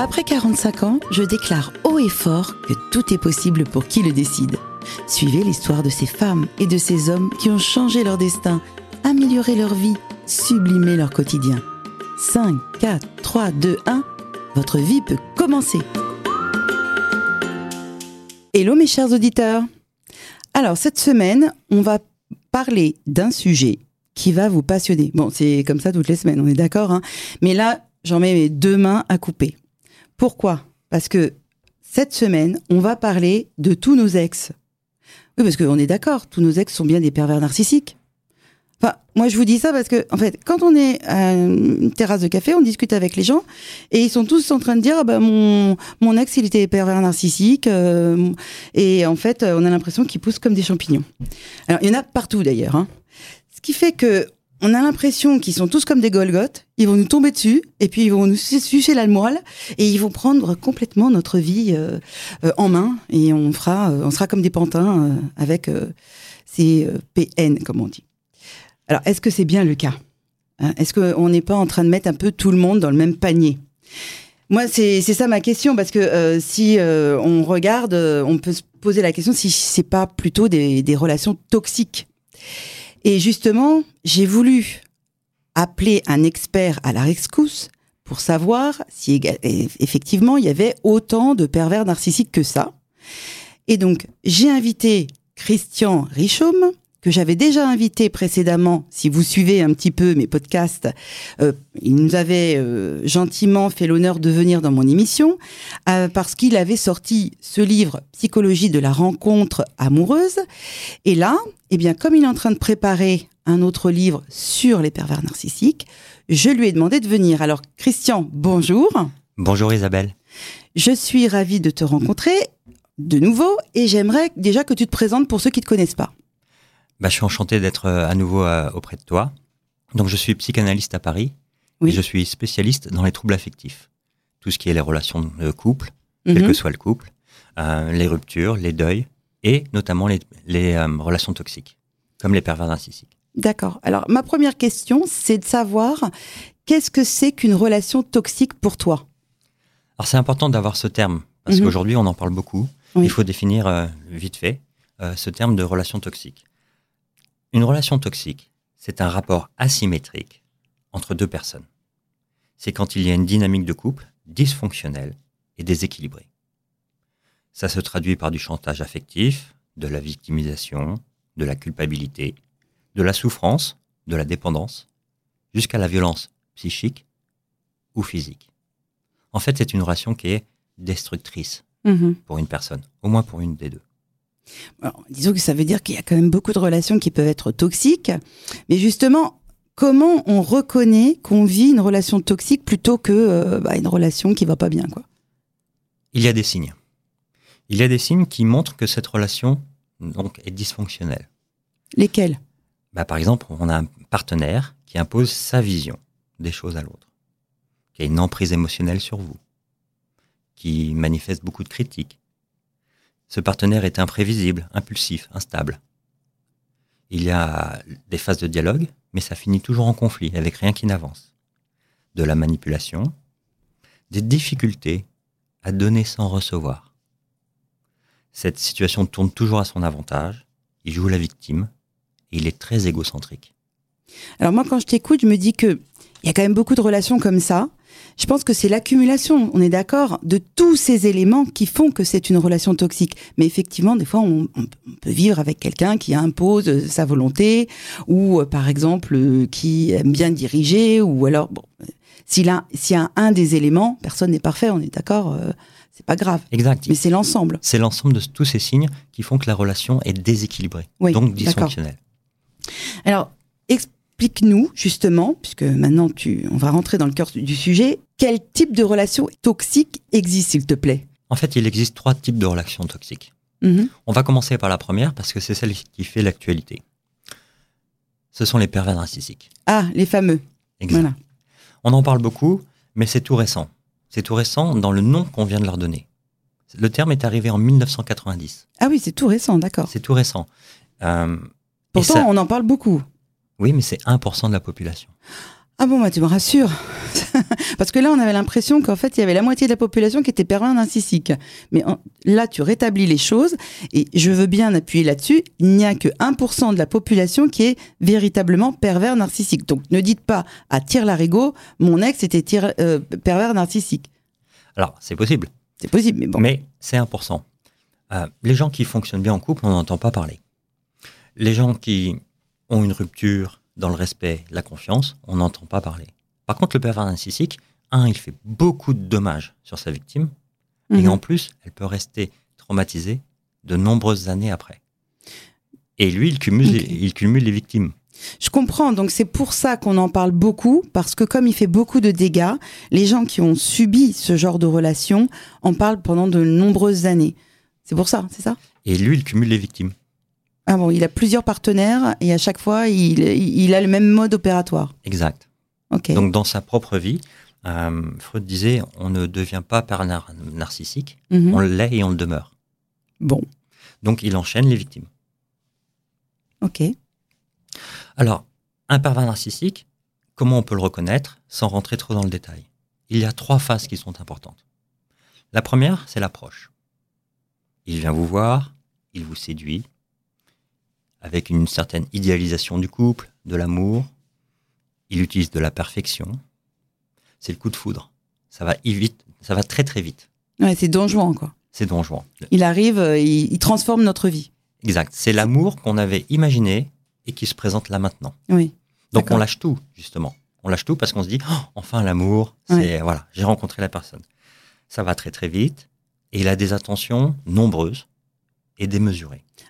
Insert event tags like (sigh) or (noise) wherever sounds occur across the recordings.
Après 45 ans, je déclare haut et fort que tout est possible pour qui le décide. Suivez l'histoire de ces femmes et de ces hommes qui ont changé leur destin, amélioré leur vie, sublimé leur quotidien. 5, 4, 3, 2, 1, votre vie peut commencer. Hello mes chers auditeurs. Alors cette semaine, on va parler d'un sujet qui va vous passionner. Bon, c'est comme ça toutes les semaines, on est d'accord, hein mais là, j'en mets mes deux mains à couper. Pourquoi? Parce que cette semaine, on va parler de tous nos ex. Oui, parce qu'on est d'accord, tous nos ex sont bien des pervers narcissiques. Enfin, moi je vous dis ça parce que, en fait, quand on est à une terrasse de café, on discute avec les gens et ils sont tous en train de dire, ah bah, mon, mon ex il était pervers narcissique euh, et en fait on a l'impression qu'il pousse comme des champignons. Alors il y en a partout d'ailleurs. Hein. Ce qui fait que on a l'impression qu'ils sont tous comme des Golgotes, ils vont nous tomber dessus, et puis ils vont nous sucer la moelle, et ils vont prendre complètement notre vie euh, euh, en main, et on fera, euh, on sera comme des pantins avec ces PN, comme on dit. Alors, est-ce que c'est bien le cas hein? Est-ce qu'on n'est pas en train de mettre un peu tout le monde dans le même panier? Moi, c'est ça ma question, parce que si on regarde, on peut se poser la question si c'est pas plutôt des, des relations toxiques. Et justement, j'ai voulu appeler un expert à la rescousse pour savoir si effectivement il y avait autant de pervers narcissiques que ça. Et donc, j'ai invité Christian Richaume, que j'avais déjà invité précédemment, si vous suivez un petit peu mes podcasts, euh, il nous avait euh, gentiment fait l'honneur de venir dans mon émission, euh, parce qu'il avait sorti ce livre Psychologie de la rencontre amoureuse. Et là, eh bien, comme il est en train de préparer un autre livre sur les pervers narcissiques, je lui ai demandé de venir. Alors, Christian, bonjour. Bonjour Isabelle. Je suis ravie de te rencontrer de nouveau et j'aimerais déjà que tu te présentes pour ceux qui ne te connaissent pas. Bah, je suis enchanté d'être euh, à nouveau euh, auprès de toi. Donc, je suis psychanalyste à Paris et je suis spécialiste dans les troubles affectifs. Tout ce qui est les relations de couple, quel mhm. que soit le couple, euh, les ruptures, les deuils et notamment les, relations toxiques, comme les pervers narcissiques. D'accord. Alors, ma première question, c'est de savoir qu'est-ce que c'est qu'une relation toxique pour toi? Alors, c'est important d'avoir ce terme, parce mhm. qu'aujourd'hui, on en parle beaucoup. Il faut définir vite fait ce terme de relation toxique. Une relation toxique, c'est un rapport asymétrique entre deux personnes. C'est quand il y a une dynamique de couple dysfonctionnelle et déséquilibrée. Ça se traduit par du chantage affectif, de la victimisation, de la culpabilité, de la souffrance, de la dépendance, jusqu'à la violence psychique ou physique. En fait, c'est une relation qui est destructrice mmh pour une personne, au moins pour une des deux disons que ça veut dire qu'il y a quand même beaucoup de relations qui peuvent être toxiques. Mais justement, comment on reconnaît qu'on vit une relation toxique plutôt que euh, bah, une relation qui va pas bien quoi? Il y a des signes. Il y a des signes qui montrent que cette relation donc, est dysfonctionnelle. Lesquels? Bah, Par exemple, on a un partenaire qui impose sa vision des choses à l'autre, qui a une emprise émotionnelle sur vous, qui manifeste beaucoup de critiques, ce partenaire est imprévisible, impulsif, instable. Il y a des phases de dialogue, mais ça finit toujours en conflit, avec rien qui n'avance. De la manipulation, des difficultés à donner sans recevoir. Cette situation tourne toujours à son avantage, il joue la victime, et il est très égocentrique. Alors moi, quand je t'écoute, je me dis que il y a quand même beaucoup de relations comme ça, je pense que c'est l'accumulation, on est d'accord, de tous ces éléments qui font que c'est une relation toxique. Mais effectivement, des fois, on, peut vivre avec quelqu'un qui impose sa volonté, ou euh, par exemple, euh, qui aime bien diriger, ou alors, bon, s'il y a un des éléments, personne n'est parfait, on est d'accord euh, c'est pas grave. Exact. Mais c'est l'ensemble. C'est l'ensemble de tous ces signes qui font que la relation est déséquilibrée, donc dysfonctionnelle. Alors, explique-nous justement, puisque maintenant tu, on va rentrer dans le cœur du sujet, quel type de relation toxique existe, s'il te plaît? En fait, il existe trois types de relations toxiques. Mm-hmm. On va commencer par la première parce que c'est celle qui fait l'actualité. Ce sont les pervers narcissiques. Ah, les fameux. Exact. On en parle beaucoup, mais c'est tout récent. C'est tout récent dans le nom qu'on vient de leur donner. Le terme est arrivé en 1990. Ah oui, c'est tout récent, d'accord. C'est tout récent. Euh, Pourtant, on en parle beaucoup. Oui, mais c'est 1% de la population. Ah bon, bah, tu me rassures. (laughs) Parce que là, on avait l'impression qu'en fait, il y avait la moitié de la population qui était pervers narcissique. Mais là, tu rétablis les choses, et je veux bien appuyer là-dessus, il n'y a que 1% de la population qui est véritablement pervers narcissique. Donc ne dites pas à Tire Larigot, mon ex était euh, pervers narcissique. Alors, c'est possible. C'est possible, mais bon. Mais c'est 1%. Euh, les gens qui fonctionnent bien en couple, on n'entend pas parler. Les gens qui ont une rupture dans le respect, la confiance, on n'entend pas parler. Par contre, le pervers narcissique, un, il fait beaucoup de dommages sur sa victime, et mhm. en plus, elle peut rester traumatisée de nombreuses années après. Et lui, il cumule, il cumule les victimes. Je comprends, donc c'est pour ça qu'on en parle beaucoup, parce que comme il fait beaucoup de dégâts, les gens qui ont subi ce genre de relation en parlent pendant de nombreuses années. C'est pour ça, c'est ça? Et lui, il cumule les victimes. Ah bon, il a plusieurs partenaires et à chaque fois, il, a le même mode opératoire. Exact. Donc dans sa propre vie, euh, Freud disait, on ne devient pas pervers narcissique, mhm. on l'est et on le demeure. Bon. Donc il enchaîne les victimes. Ok. Alors, un pervers narcissique, comment on peut le reconnaître sans rentrer trop dans le détail? Il y a trois phases qui sont importantes. La première, c'est l'approche. Il vient vous voir, il vous séduit, avec une certaine idéalisation du couple, de l'amour. Il utilise de la perfection. C'est le coup de foudre. Ça va vite, ça va très très vite. Ouais, c'est Don quoi. C'est Don Il arrive, euh, il, transforme notre vie. Exact. C'est l'amour qu'on avait imaginé et qui se présente là maintenant. Oui. Donc on lâche tout, justement. On lâche tout parce qu'on se dit, oh, enfin l'amour, c'est voilà, j'ai rencontré la personne. Ça va très très vite et il a des attentions nombreuses et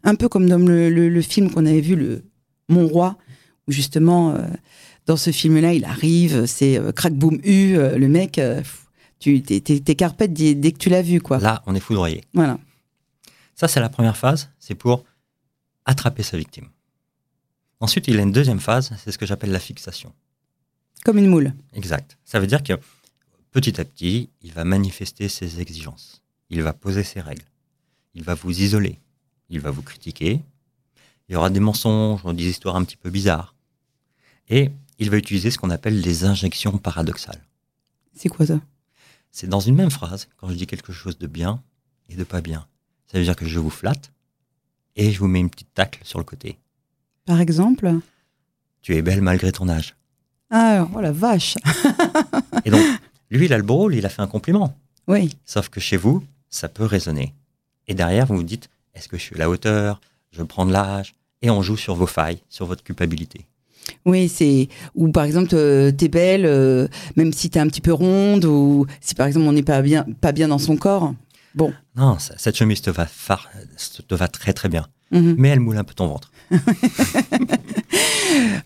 un peu comme dans le, film qu'on avait vu, le Mon Roi, où justement, euh, dans ce film-là, il arrive, c'est euh, crack boom u, euh, le mec, tu t'es carpette dès, dès, que tu l'as vu, quoi. Là, on est foudroyé. Voilà. Ça, c'est la première phase, c'est pour attraper sa victime. Ensuite, il a une deuxième phase, c'est ce que j'appelle la fixation. Comme une moule. Exact. Ça veut dire que petit à petit, il va manifester ses exigences. Il va poser ses règles. Il va vous isoler il va vous critiquer. Il y aura des mensonges, des histoires un petit peu bizarres. Et il va utiliser ce qu'on appelle les injections paradoxales. C'est quoi ça? C'est dans une même phrase, quand je dis quelque chose de bien et de pas bien. Ça veut dire que je vous flatte et je vous mets une petite tacle sur le côté. Par exemple? Tu es belle malgré ton âge. Ah, oh la vache (laughs) Et donc, lui, il a le beau il a fait un compliment. Oui. Sauf que chez vous, ça peut résonner. Et derrière, vous vous dites, est-ce que je suis à la hauteur Je prends de l'âge Et on joue sur vos failles, sur votre culpabilité. Oui, c'est ou par exemple euh, t'es belle, euh, même si t'es un petit peu ronde, ou si par exemple on n'est pas bien, pas bien dans son corps. Bon. Non, cette chemise te va, te va très très bien, mhm. mais elle moule un peu ton ventre. (laughs)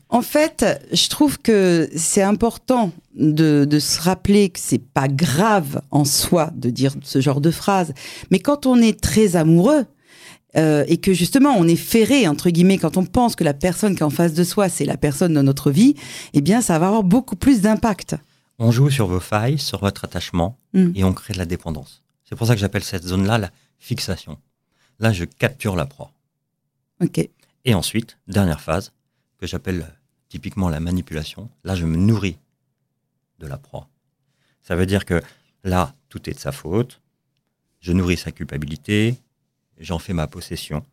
en fait, je trouve que c'est important de, de, se rappeler que c'est pas grave en soi de dire ce genre de phrase, mais quand on est très amoureux, euh, et que justement on est ferré entre guillemets quand on pense que la personne qui est en face de soi c'est la personne de notre vie, eh bien ça va avoir beaucoup plus d'impact. On joue sur vos failles, sur votre attachement mm. et on crée de la dépendance. C'est pour ça que j'appelle cette zone-là la fixation. Là, je capture la proie. Ok. Et ensuite, dernière phase que j'appelle typiquement la manipulation. Là, je me nourris de la proie. Ça veut dire que là, tout est de sa faute. Je nourris sa culpabilité, j'en fais ma possession,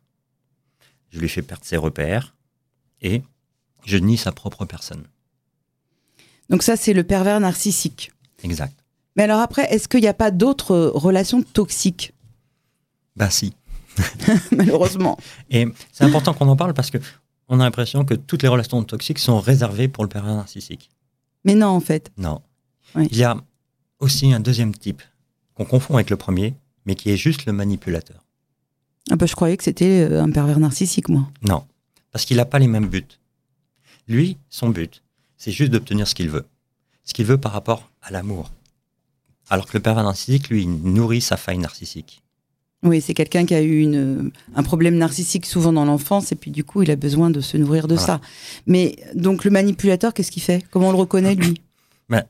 je lui fais perdre ses repères et je nie sa propre personne. Donc ça, c'est le pervers narcissique. Exact. Mais alors après, est-ce qu'il n'y a pas d'autres relations toxiques? Ben si. (laughs) Malheureusement. Et c'est important qu'on en parle parce que on a l'impression que toutes les relations toxiques sont réservées pour le pervers narcissique. Mais non, en fait. Non. Il y a aussi un deuxième type qu'on confond avec le premier, mais qui est juste le manipulateur. Ah bah, je croyais que c'était euh, un pervers narcissique, moi. Non, parce qu'il n'a pas les mêmes buts. Lui, son but, c'est juste d'obtenir ce qu'il veut. Ce qu'il veut par rapport à l'amour. Alors que le pervers narcissique, lui, nourrit sa faille narcissique. Oui, c'est quelqu'un qui a eu une, un problème narcissique souvent dans l'enfance et puis du coup, il a besoin de se nourrir de ça. Mais donc le manipulateur, qu'est-ce qu'il fait? Comment on le reconnaît, lui? (coughs) Ben,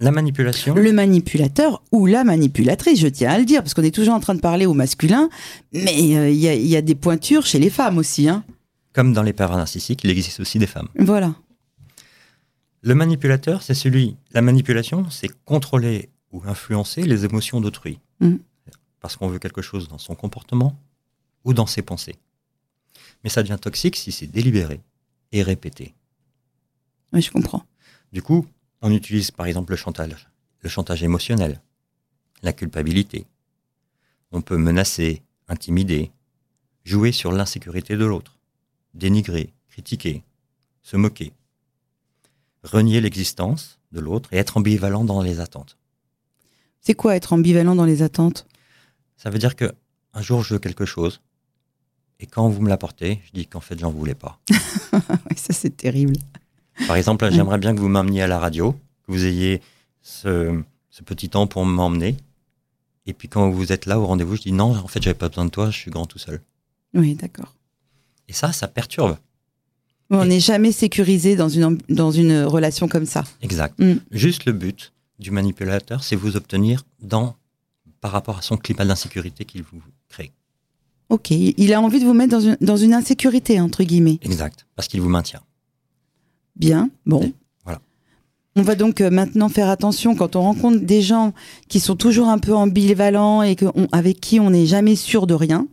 la manipulation Le manipulateur ou la manipulatrice, je tiens à le dire, parce qu'on est toujours en train de parler au masculin, mais euh, il y, a des pointures chez les femmes aussi. Hein. Comme dans les pervers narcissiques, il existe aussi des femmes. Voilà. Le manipulateur, c'est celui. La manipulation, c'est contrôler ou influencer les émotions d'autrui. Mm. Parce qu'on veut quelque chose dans son comportement ou dans ses pensées. Mais ça devient toxique si c'est délibéré et répété. Oui, je comprends. Du coup, on utilise par exemple le chantage, le chantage émotionnel, la culpabilité. On peut menacer, intimider, jouer sur l'insécurité de l'autre, dénigrer, critiquer, se moquer, renier l'existence de l'autre et être ambivalent dans les attentes. C'est quoi être ambivalent dans les attentes? Ça veut dire que un jour je veux quelque chose et quand vous me l'apportez, je dis qu'en fait j'en voulais pas. (laughs) ça c'est terrible. Par exemple, j'aimerais bien que vous m'emmeniez à la radio, que vous ayez ce, ce petit temps pour m'emmener. Et puis quand vous êtes là au rendez-vous, je dis non, en fait j'avais pas besoin de toi, je suis grand tout seul. Oui, d'accord. Et ça, ça perturbe. On n'est jamais sécurisé dans une, dans une relation comme ça. Exact. Mm. Juste le but du manipulateur, c'est vous obtenir dans, par rapport à son climat d'insécurité qu'il vous crée. Ok, il a envie de vous mettre dans une, dans une insécurité, entre guillemets. Exact, parce qu'il vous maintient. Bien, bon. voilà. On va donc euh, maintenant faire attention quand on rencontre des gens qui sont toujours un peu ambivalents et que avec qui on n'est jamais sûr de rien.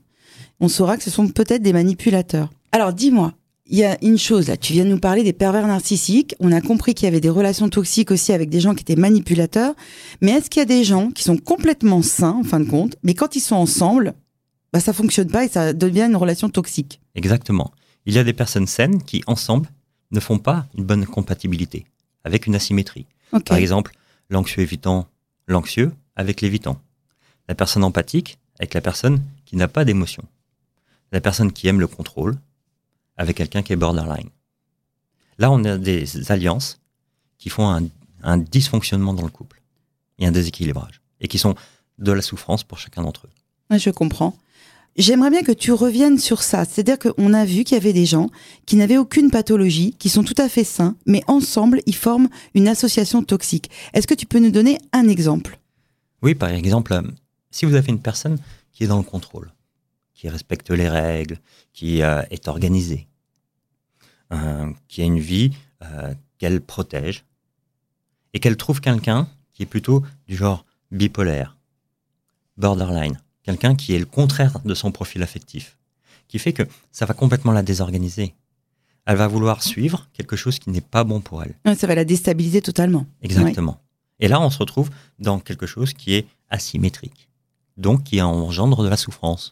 On saura que ce sont peut-être des manipulateurs. Alors dis-moi, il y a une chose là, tu viens de nous parler des pervers narcissiques. On a compris qu'il y avait des relations toxiques aussi avec des gens qui étaient manipulateurs. Mais est-ce qu'il y a des gens qui sont complètement sains en fin de compte, mais quand ils sont ensemble, bah ça fonctionne pas et ça devient une relation toxique? Exactement. Il y a des personnes saines qui ensemble ne font pas une bonne compatibilité, avec une asymétrie. Par exemple, l'anxieux évitant l'anxieux avec l'évitant. La personne empathique avec la personne qui n'a pas d'émotion. La personne qui aime le contrôle avec quelqu'un qui est borderline. Là, on a des alliances qui font un, dysfonctionnement dans le couple et un déséquilibrage, et qui sont de la souffrance pour chacun d'entre eux. Je comprends. J'aimerais bien que tu reviennes sur ça. C'est-à-dire qu'on a vu qu'il y avait des gens qui n'avaient aucune pathologie, qui sont tout à fait sains, mais ensemble, ils forment une association toxique. Est-ce que tu peux nous donner un exemple? Oui, par exemple, euh, si vous avez une personne qui est dans le contrôle, qui respecte les règles, qui euh, est organisée, euh, qui a une vie qu'elle protège, et qu'elle trouve quelqu'un qui est plutôt du genre bipolaire, borderline, quelqu'un qui est le contraire de son profil affectif, qui fait que ça va complètement la désorganiser. Elle va vouloir suivre quelque chose qui n'est pas bon pour elle. ça va la déstabiliser totalement. Exactement. Et là, on se retrouve dans quelque chose qui est asymétrique, donc qui engendre de la souffrance.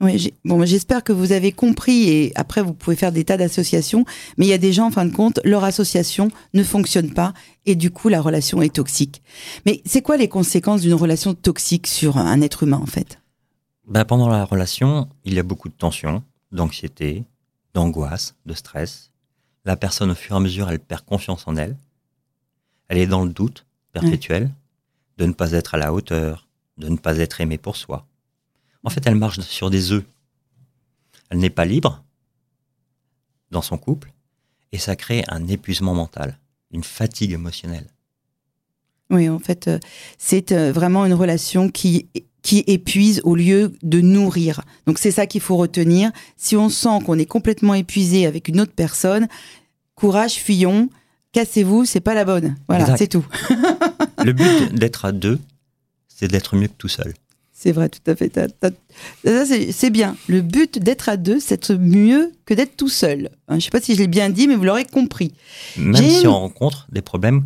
Oui, bon, j'espère que vous avez compris et après vous pouvez faire des tas d'associations, mais il y a des gens en fin de compte, leur association ne fonctionne pas et du coup la relation est toxique. Mais c'est quoi les conséquences d'une relation toxique sur un être humain en fait? Ben, Pendant la relation, il y a beaucoup de tension, d'anxiété, d'angoisse, de stress. La personne au fur et à mesure, elle perd confiance en elle. Elle est dans le doute perpétuel de ne pas être à la hauteur, de ne pas être aimée pour soi en fait, elle marche sur des œufs. Elle n'est pas libre dans son couple et ça crée un épuisement mental, une fatigue émotionnelle. Oui, en fait, euh, c'est euh, vraiment une relation qui qui épuise au lieu de nourrir. Donc c'est ça qu'il faut retenir. Si on sent qu'on est complètement épuisé avec une autre personne, courage, fuyons, cassez-vous, c'est pas la bonne. Voilà, c'est tout. (laughs) Le but d'être à deux, c'est d'être mieux que tout seul. C'est vrai, tout à fait. C'est bien. Le but d'être à deux, c'est mieux que d'être tout seul. Hein, je ne sais pas si je l'ai bien dit, mais vous l'aurez compris. Même si on rencontre des problèmes.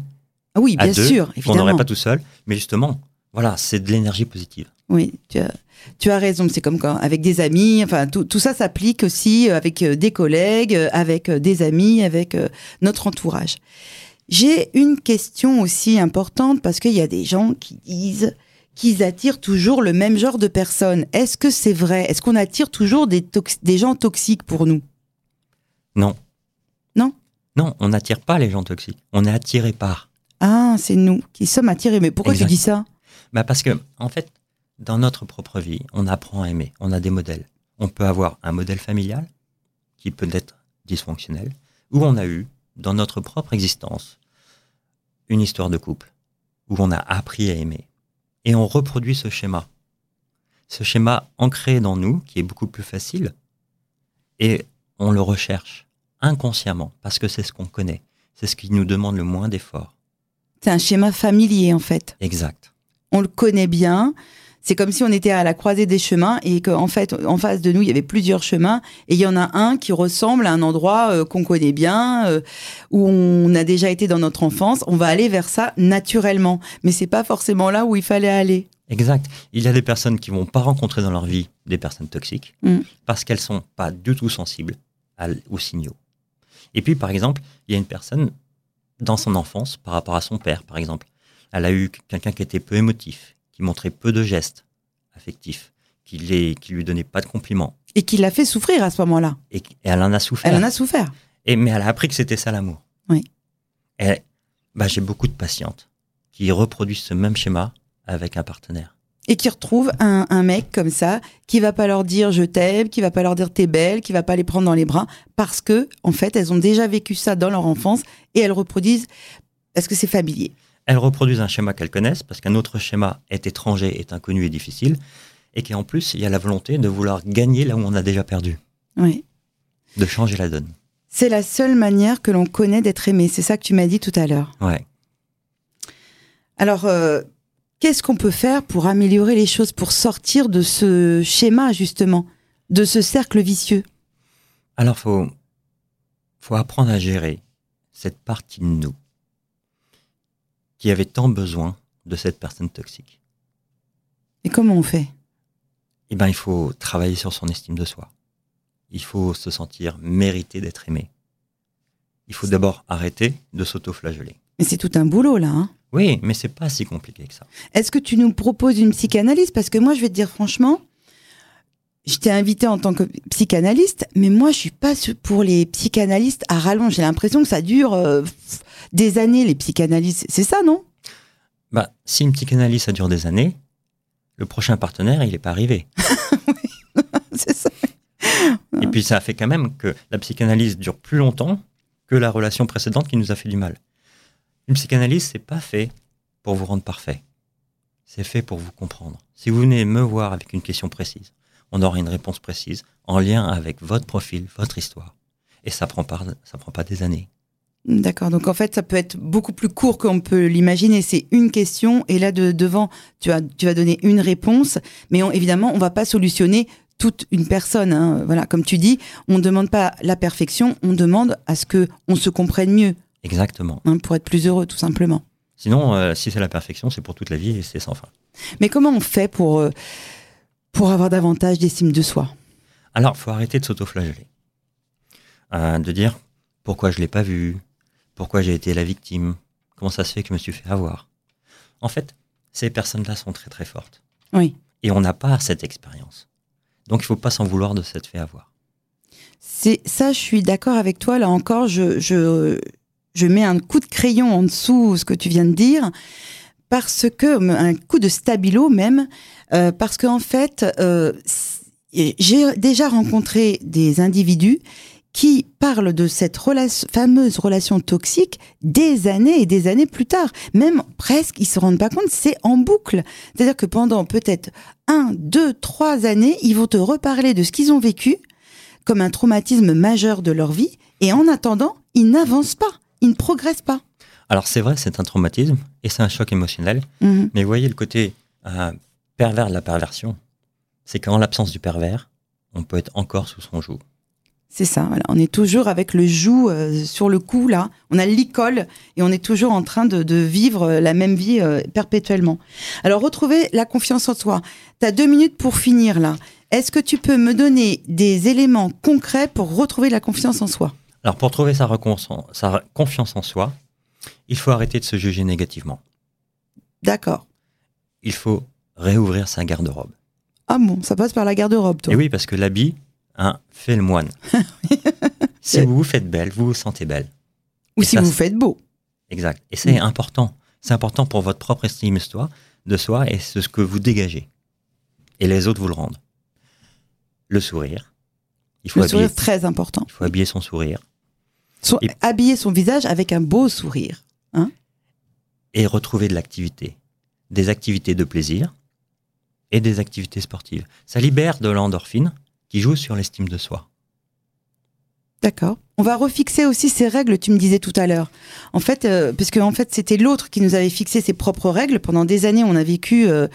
Ah oui, bien sûr, On n'aurait pas tout seul. Mais justement, voilà, c'est de l'énergie positive. Oui, tu as, tu as raison. C'est comme quand, avec des amis. Enfin, tout, tout ça s'applique aussi euh, avec euh, des collègues, euh, avec des amis, avec notre entourage. J'ai une question aussi importante parce qu'il y a des gens qui disent qu'ils attirent toujours le même genre de personnes. Est-ce que c'est vrai? Est-ce qu'on attire toujours des, des gens toxiques pour nous? Non. Non? Non, on n'attire pas les gens toxiques. On est attiré par. Ah, c'est nous qui sommes attirés. Mais pourquoi tu dis ça? Bah Parce que, en fait, dans notre propre vie, on apprend à aimer. On a des modèles. On peut avoir un modèle familial qui peut être dysfonctionnel, ou on a eu, dans notre propre existence, une histoire de couple, où on a appris à aimer et on reproduit ce schéma. Ce schéma ancré dans nous, qui est beaucoup plus facile, et on le recherche inconsciemment, parce que c'est ce qu'on connaît. c'est ce qui nous demande le moins d'efforts. C'est un schéma familier en fait. Exact. On le connaît bien. C'est comme si on était à la croisée des chemins et qu'en fait, en face de nous, il y avait plusieurs chemins et il y en a un qui ressemble à un endroit euh, qu'on connaît bien, euh, où on a déjà été dans notre enfance. On va aller vers ça naturellement, mais c'est pas forcément là où il fallait aller. Exact. Il y a des personnes qui vont pas rencontrer dans leur vie des personnes toxiques Mm. parce qu'elles sont pas du tout sensibles à- aux signaux. Et puis, par exemple, il y a une personne dans son enfance, par rapport à son père, par exemple, elle a eu quelqu'un qui était peu émotif, qui montrait peu de gestes affectifs, qui, les, qui lui donnait pas de compliments. Et qui l'a fait souffrir à ce moment-là. Et, et elle en a souffert. Elle en a souffert. Et, mais elle a appris que c'était ça l'amour. Oui. Et bah, j'ai beaucoup de patientes qui reproduisent ce même schéma avec un partenaire. Et qui retrouve un, un mec comme ça, qui va pas leur dire je t'aime, qui va pas leur dire t'es belle, qui va pas les prendre dans les bras, parce que, en fait, elles ont déjà vécu ça dans leur enfance et elles reproduisent parce que c'est familier. Elles reproduisent un schéma qu'elles connaissent parce qu'un autre schéma est étranger, est inconnu et difficile. Et qu'en plus, il y a la volonté de vouloir gagner là où on a déjà perdu, Oui. de changer la donne. C'est la seule manière que l'on connaît d'être aimé. C'est ça que tu m'as dit tout à l'heure. Ouais. Alors, euh, qu'est-ce qu'on peut faire pour améliorer les choses, pour sortir de ce schéma, justement, de ce cercle vicieux? Alors, faut, faut apprendre à gérer cette partie de nous qui avait tant besoin de cette personne toxique. Et comment on fait? Eh ben, il faut travailler sur son estime de soi. Il faut se sentir mérité d'être aimé. Il faut d'abord arrêter de s'auto-flageller. Mais c'est tout un boulot, là. hein. Oui, mais c'est pas si compliqué que ça. Est-ce que tu nous proposes une psychanalyse? Parce que moi, je vais te dire franchement, je t'ai invité en tant que psychanalyste, mais moi, je suis pas pour les psychanalystes à rallonge. J'ai l'impression que ça dure euh, des années, les psychanalystes. C'est ça, non? Bah, si une psychanalyse, ça dure des années, le prochain partenaire, il n'est pas arrivé. (laughs) (laughs) C'est ça. Et puis, ça fait quand même que la psychanalyse dure plus longtemps que la relation précédente qui nous a fait du mal. Une psychanalyse, c'est pas fait pour vous rendre parfait. C'est fait pour vous comprendre. Si vous venez me voir avec une question précise, on aura une réponse précise en lien avec votre profil, votre histoire. Et ça prend pas, ça prend pas des années. D'accord. Donc en fait, ça peut être beaucoup plus court qu'on peut l'imaginer. C'est une question et là de, devant, tu vas, tu vas donner une réponse, mais on- évidemment, on va pas solutionner toute une personne. hein. Voilà, comme tu dis, on ne demande pas la perfection, on demande à ce que on se comprenne mieux, Exactement. hein, pour être plus heureux, tout simplement. Sinon, euh, si c'est la perfection, c'est pour toute la vie et c'est sans fin. Mais comment on fait pour euh, pour avoir davantage d'estime de soi Alors, faut arrêter de s'auto-flageller. Euh, de dire pourquoi je l'ai pas vu, pourquoi j'ai été la victime, comment ça se fait que je me suis fait avoir? En fait, ces personnes-là sont très très fortes. Oui. Et on n'a pas cette expérience. Donc, il faut pas s'en vouloir de s'être fait avoir. C'est ça, je suis d'accord avec toi. Là encore, je, je, je mets un coup de crayon en dessous ce que tu viens de dire, parce que un coup de stabilo même, euh, parce qu'en fait, euh, j'ai déjà rencontré des individus qui parlent de cette fameuse relation toxique des années et des années plus tard. Même presque, ils se rendent pas compte, c'est en boucle. C'est-à-dire que pendant peut-être un, deux, trois années, ils vont te reparler de ce qu'ils ont vécu comme un traumatisme majeur de leur vie, et en attendant, ils n'avancent pas, ils ne progressent pas. Alors, c'est vrai, c'est un traumatisme et c'est un choc émotionnel. Mhm. Mais voyez le côté euh, pervers de la perversion. C'est qu'en l'absence du pervers, on peut être encore sous son joug. C'est ça, voilà. on est toujours avec le joug euh, sur le cou, là, on a l'icole, et on est toujours en train de, de vivre euh, la même vie euh, perpétuellement. Alors, retrouver la confiance en soi. Tu as deux minutes pour finir, là. Est-ce que tu peux me donner des éléments concrets pour retrouver la confiance en soi? Alors, pour trouver sa confiance en soi, il faut arrêter de se juger négativement. D'accord. Il faut réouvrir sa garde-robe. Ah bon, ça passe par la garde-robe, toi. Et oui, parce que l'habit hein, fait le moine. (laughs) si vous vous faites belle, vous vous sentez belle. Ou et si ça, vous c'est- faites beau. Exact. Et c'est Mm. important. C'est important pour votre propre estime de soi, et ce que vous dégagez. Et les autres vous le rendent. Le sourire. Il faut, Le habiller, sourire, très important. il faut habiller son sourire. Et- habiller son visage avec un beau sourire. Et retrouver de l'activité. Des activités de plaisir et des activités sportives. Ça libère de l'endorphine qui joue sur l'estime de soi. D'accord. On va refixer aussi ces règles, tu me disais tout à l'heure. En fait, euh, parce que en fait, c'était l'autre qui nous avait fixé ses propres règles. Pendant des années, on a vécu euh,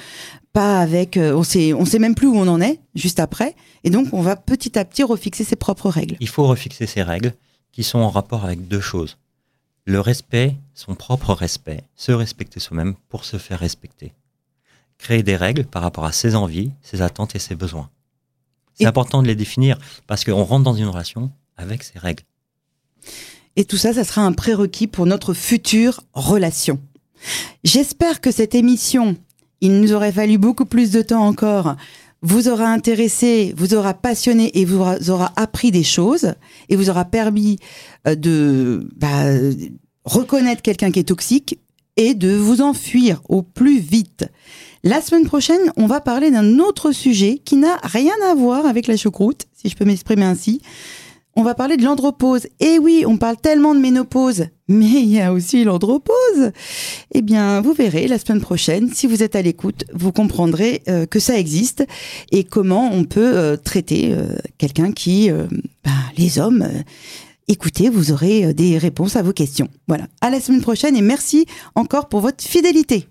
pas avec, on sait, on sait même plus où on en est juste après. Et donc, on va petit à petit refixer ses propres règles. Il faut refixer ces règles qui sont en rapport avec deux choses. Le respect, son propre respect, se respecter soi-même pour se faire respecter. Créer des règles par rapport à ses envies, ses attentes et ses besoins. C'est important de les définir parce qu'on rentre dans une relation avec ces règles. Et tout ça, ça sera un prérequis pour notre future relation. J'espère que cette émission, il nous aurait fallu beaucoup plus de temps encore, vous aura intéressé, vous aura passionné et vous aura appris des choses et vous aura permis euh, de bah, reconnaître quelqu'un qui est toxique et de vous enfuir au plus vite. La semaine prochaine, on va parler d'un autre sujet qui n'a rien à voir avec la choucroute, si je peux m'exprimer ainsi. On va parler de l'andropause. Et eh oui, on parle tellement de ménopause, mais il y a aussi l'andropause. Eh bien, vous verrez la semaine prochaine, si vous êtes à l'écoute, vous comprendrez euh, que ça existe et comment on peut euh, traiter euh, quelqu'un qui, bah, les hommes, écoutez, vous aurez des réponses à vos questions. Voilà. À la semaine prochaine et merci encore pour votre fidélité.